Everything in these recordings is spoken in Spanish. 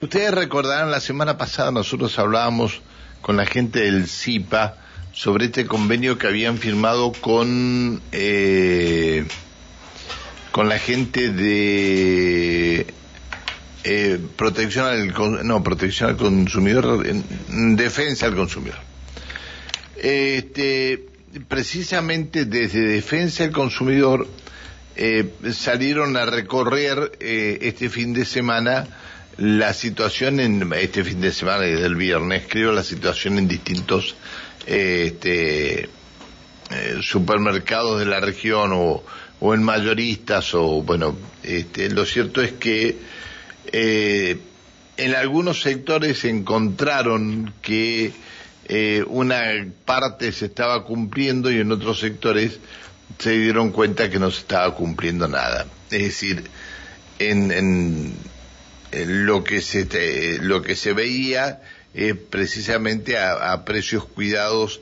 Ustedes recordarán, la semana pasada nosotros hablábamos con la gente del CIPA sobre este convenio que habían firmado con, eh, con la gente de eh, protección al no protección al consumidor defensa al consumidor. Este precisamente desde defensa al consumidor eh, salieron a recorrer este fin de semana la situación en este fin de semana y del viernes, creo la situación en distintos este, eh, supermercados de la región o, o, en mayoristas o bueno, este, lo cierto es que eh, en algunos sectores encontraron que eh, una parte se estaba cumpliendo y en otros sectores se dieron cuenta que no se estaba cumpliendo nada. Es decir, en, en eh, lo que se lo que se veía eh, precisamente a, precios cuidados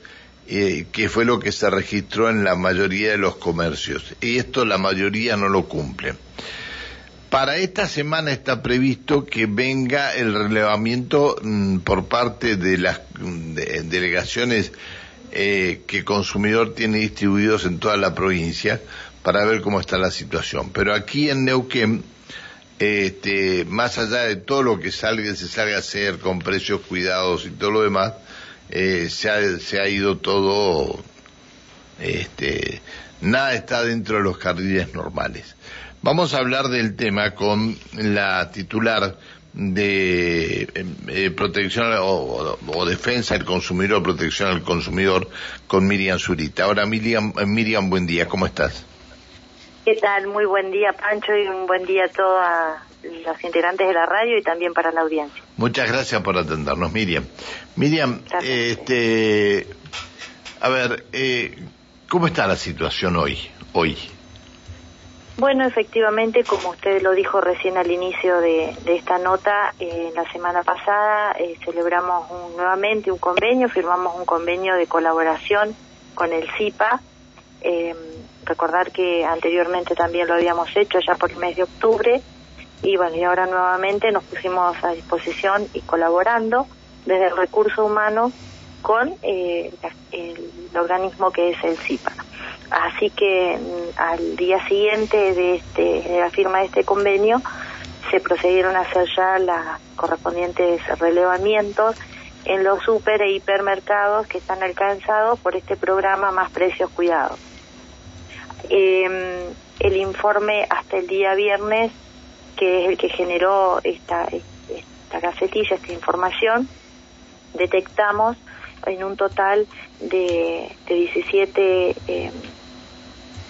eh, que fue lo que se registró en la mayoría de los comercios. Y esto la mayoría no lo cumple. Para esta semana está previsto que venga el relevamiento mm, por parte de las delegaciones que consumidor tiene distribuidos en toda la provincia para ver cómo está la situación. Pero aquí en Neuquén este, más allá de todo lo que salga, se salga a hacer con precios cuidados y todo lo demás, eh, se, ha, se ha ido todo, este, nada está dentro de los carriles normales. Vamos a hablar del tema con la titular de eh, eh, protección o, defensa del consumidor, protección al consumidor, con Miriam Zurita. Ahora, Miriam, Miriam, buen día, ¿cómo estás? ¿Qué tal? Muy buen día, Pancho, y un buen día a todos los integrantes de la radio y también para la audiencia. Muchas gracias por atendernos, Miriam. Miriam, este, a ver, eh, ¿cómo está la situación hoy? Hoy. Bueno, efectivamente, como usted lo dijo recién al inicio de, esta nota, eh, la semana pasada eh, celebramos nuevamente un convenio, firmamos un convenio de colaboración con el CIPA. Eh, recordar que anteriormente también lo habíamos hecho ya por el mes de octubre y bueno, y ahora nuevamente nos pusimos a disposición y colaborando desde el recurso humano con eh, el organismo que es el CIPA. Así que mm, al día siguiente de, este, de la firma de este convenio se procedieron a hacer ya los correspondientes relevamientos en los super e hipermercados que están alcanzados por este programa Más Precios Cuidados. Eh, el informe hasta el día viernes, que es el que generó esta, esta gacetilla, esta información, detectamos en un total de, de 17 eh,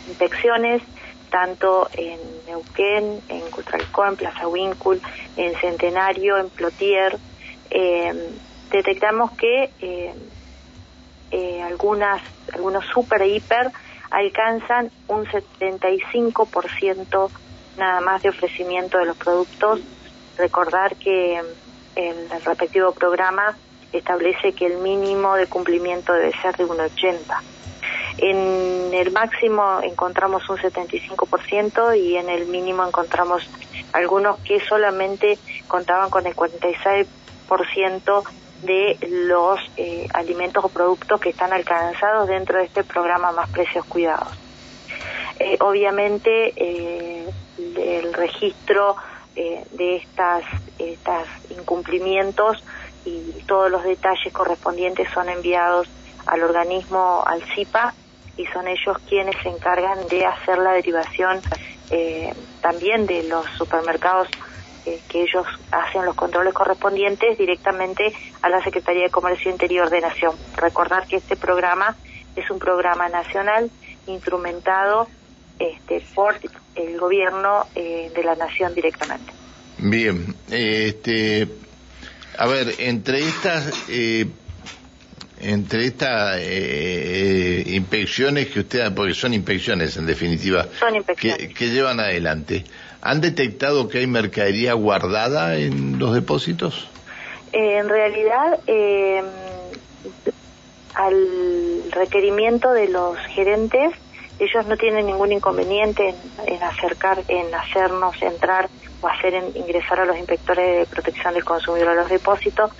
inspecciones, tanto en Neuquén, en Cutralcó, en Plaza Wincul, en Centenario, en Plotier. Eh, detectamos que eh, eh algunas, algunos super hiper alcanzan un 75% nada más de ofrecimiento de los productos. Recordar que el respectivo programa establece que el mínimo de cumplimiento debe ser de un 80. En el máximo encontramos un 75% y en el mínimo encontramos algunos que solamente contaban con el 46% de los eh, alimentos o productos que están alcanzados dentro de este programa Más Precios Cuidados. Eh, obviamente, eh, el registro de estas, estas incumplimientos y todos los detalles correspondientes son enviados al organismo, al CIPA, y son ellos quienes se encargan de hacer la derivación también de los supermercados que ellos hacen los controles correspondientes directamente a la Secretaría de Comercio Interior de Nación. Recordar que este programa es un programa nacional instrumentado este, por el gobierno eh, de la nación directamente. Bien, este, a ver, entre estas eh, entre estas eh, inspecciones que ustedes, porque son inspecciones en definitiva, Que, llevan adelante, ¿han detectado que hay mercadería guardada en los depósitos? Eh, en realidad, eh, al requerimiento de los gerentes, ellos no tienen ningún inconveniente en, acercar, en hacernos entrar o hacer ingresar a los inspectores de protección del consumidor a los depósitos,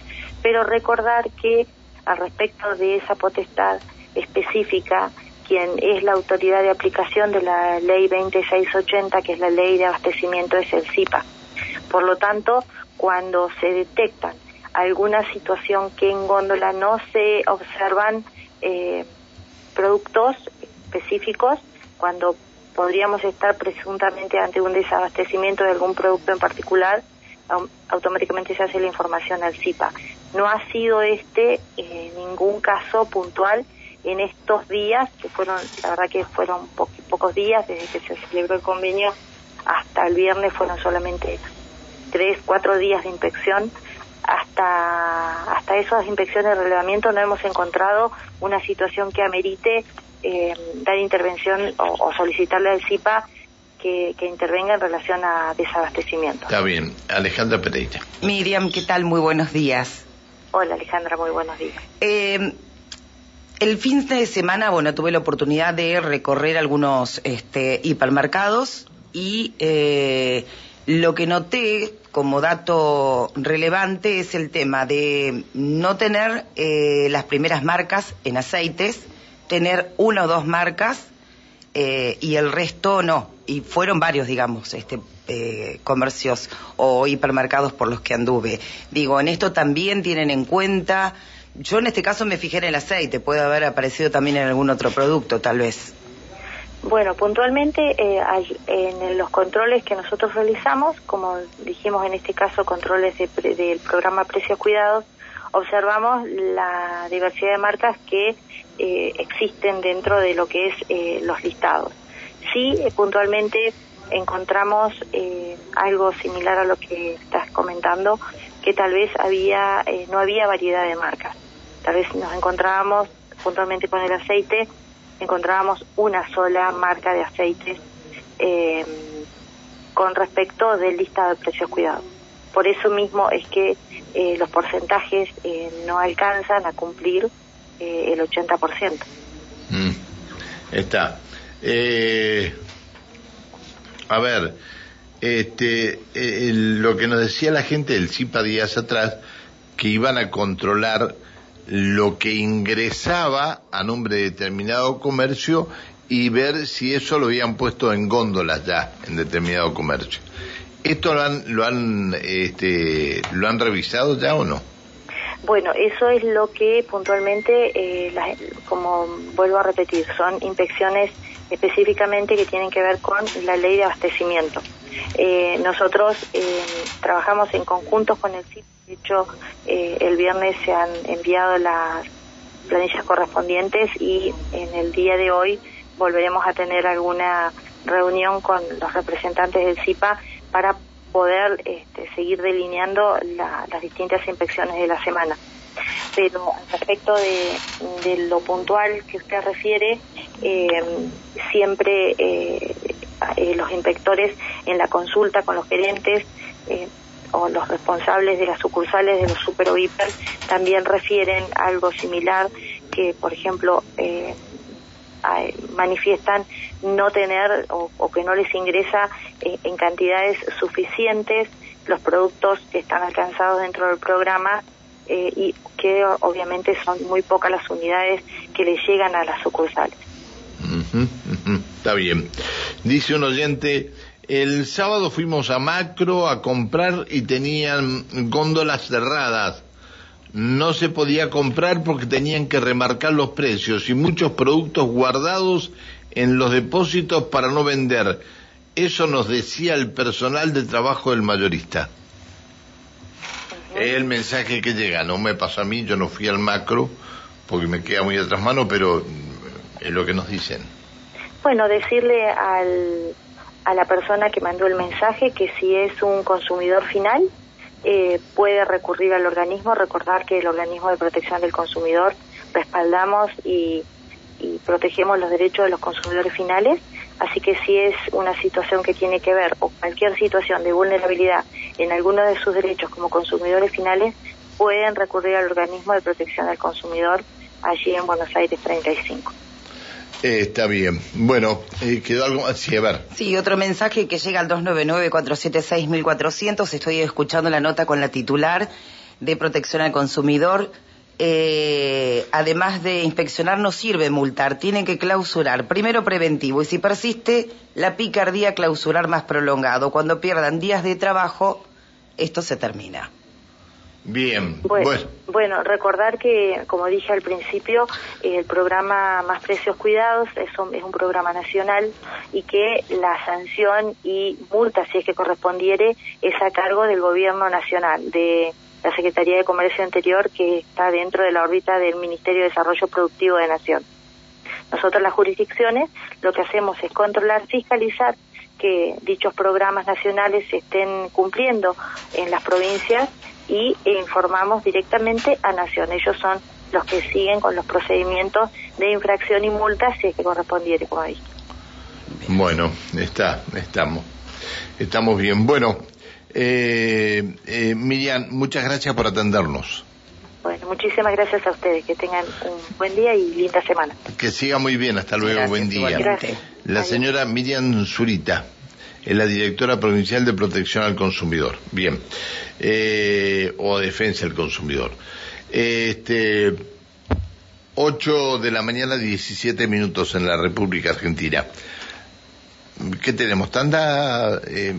pero recordar que al respecto de esa potestad específica, quien es la autoridad de aplicación de la ley 2680, que es la ley de abastecimiento, es el CIPA. Por lo tanto, cuando se detectan alguna situación que en góndola no se observan eh, productos específicos, cuando podríamos estar presuntamente ante un desabastecimiento de algún producto en particular, automáticamente se hace la información al CIPA. No ha sido este eh, ningún caso puntual en estos días, que fueron, la verdad que fueron pocos días desde que se celebró el convenio hasta el viernes fueron solamente tres, cuatro días de inspección. Hasta, hasta esas inspecciones de relevamiento no hemos encontrado una situación que amerite eh, dar intervención o, solicitarle al CIPA que, intervenga en relación a desabastecimiento. Está bien. Alejandra Pereira. Miriam, ¿qué tal? Muy buenos días. Hola Alejandra, muy buenos días. Eh, el fin de semana, bueno, tuve la oportunidad de recorrer algunos este, hipermercados y eh, lo que noté como dato relevante es el tema de no tener eh, las primeras marcas en aceites, tener una o dos marcas eh, y el resto no. Y fueron varios, digamos, este, eh, comercios o hipermercados por los que anduve. Digo, en esto también tienen en cuenta, yo en este caso me fijé en el aceite, puede haber aparecido también en algún otro producto, tal vez. Bueno, puntualmente eh, en los controles que nosotros realizamos, como dijimos en este caso, controles del programa Precios Cuidados, observamos la diversidad de marcas que eh, existen dentro de lo que es eh, los listados. Sí, eh, puntualmente encontramos algo similar a lo que estás comentando, que tal vez había no había variedad de marcas. Tal vez nos encontrábamos puntualmente con el aceite, encontrábamos una sola marca de aceites con respecto del listado de precios cuidados. Por eso mismo es que los porcentajes no alcanzan a cumplir eh, el 80%. Mm, está. Eh, a ver, este, eh, lo que nos decía la gente del CIPA días atrás, que iban a controlar lo que ingresaba a nombre de determinado comercio y ver si eso lo habían puesto en góndolas ya en determinado comercio. ¿Esto lo han, lo han, este, lo han revisado ya o no? Bueno, eso es lo que puntualmente, eh, como vuelvo a repetir, son inspecciones específicamente que tienen que ver con la ley de abastecimiento. Eh, nosotros eh, trabajamos en conjunto con el CIP, de hecho el viernes se han enviado las planillas correspondientes y en el día de hoy volveremos a tener alguna reunión con los representantes del CIPA para poder este, seguir delineando las distintas inspecciones de la semana. Pero respecto de, lo puntual que usted refiere, eh, siempre eh, eh, los inspectores en la consulta con los gerentes o los responsables de las sucursales de los super o también refieren algo similar que, por ejemplo, manifiestan no tener o, que no les ingresa eh, en cantidades suficientes los productos que están alcanzados dentro del programa eh, y que obviamente son muy pocas las unidades que le llegan a las sucursales. Está bien. Dice un oyente, el sábado fuimos a Macro a comprar y tenían góndolas cerradas no se podía comprar porque tenían que remarcar los precios y muchos productos guardados en los depósitos para no vender. Eso nos decía el personal de trabajo del mayorista. Es el mensaje que llega, no me pasó a mí, yo no fui al macro porque me queda muy atrás mano, pero es lo que nos dicen. Bueno, decirle al, a la persona que mandó el mensaje que si es un consumidor final, eh, puede recurrir al organismo, recordar que el organismo de protección del consumidor respaldamos y, protegemos los derechos de los consumidores finales, así que si es una situación que tiene que ver o cualquier situación de vulnerabilidad en alguno de sus derechos como consumidores finales, pueden recurrir al organismo de protección del consumidor allí en Buenos Aires 35. Eh, está bien. Bueno, eh, quedó algo así, a ver. Sí, otro mensaje que llega al 299-476-1400. Estoy escuchando la nota con la titular de protección al consumidor. Eh, además de inspeccionar, no sirve multar, tienen que clausurar. Primero preventivo y si persiste la picardía, clausurar más prolongado. Cuando pierdan días de trabajo, esto se termina. Bien. Bueno, recordar que, como dije al principio, el programa Más Precios Cuidados es un, es un programa nacional y que la sanción y multa, si es que correspondiere, es a cargo del gobierno nacional, de la Secretaría de Comercio Anterior, que está dentro de la órbita del Ministerio de Desarrollo Productivo de Nación. Nosotros las jurisdicciones lo que hacemos es controlar, fiscalizar que dichos programas nacionales se estén cumpliendo en las provincias y informamos directamente a Nación. Ellos son los que siguen con los procedimientos de infracción y multa si es que correspondiere, como dije. Bueno, está, estamos, estamos bien. Bueno, eh, eh, Miriam, muchas gracias por atendernos. Bueno, muchísimas gracias a ustedes. Que tengan un buen día y linda semana. Que siga muy bien. Hasta luego. buen día. La señora Miriam Zurita es la directora provincial de protección al consumidor. Bien. Eh, o defensa del consumidor. Este, 8 de la mañana, 17 minutos en la República Argentina. ¿Qué tenemos? ¿Tanda? Eh,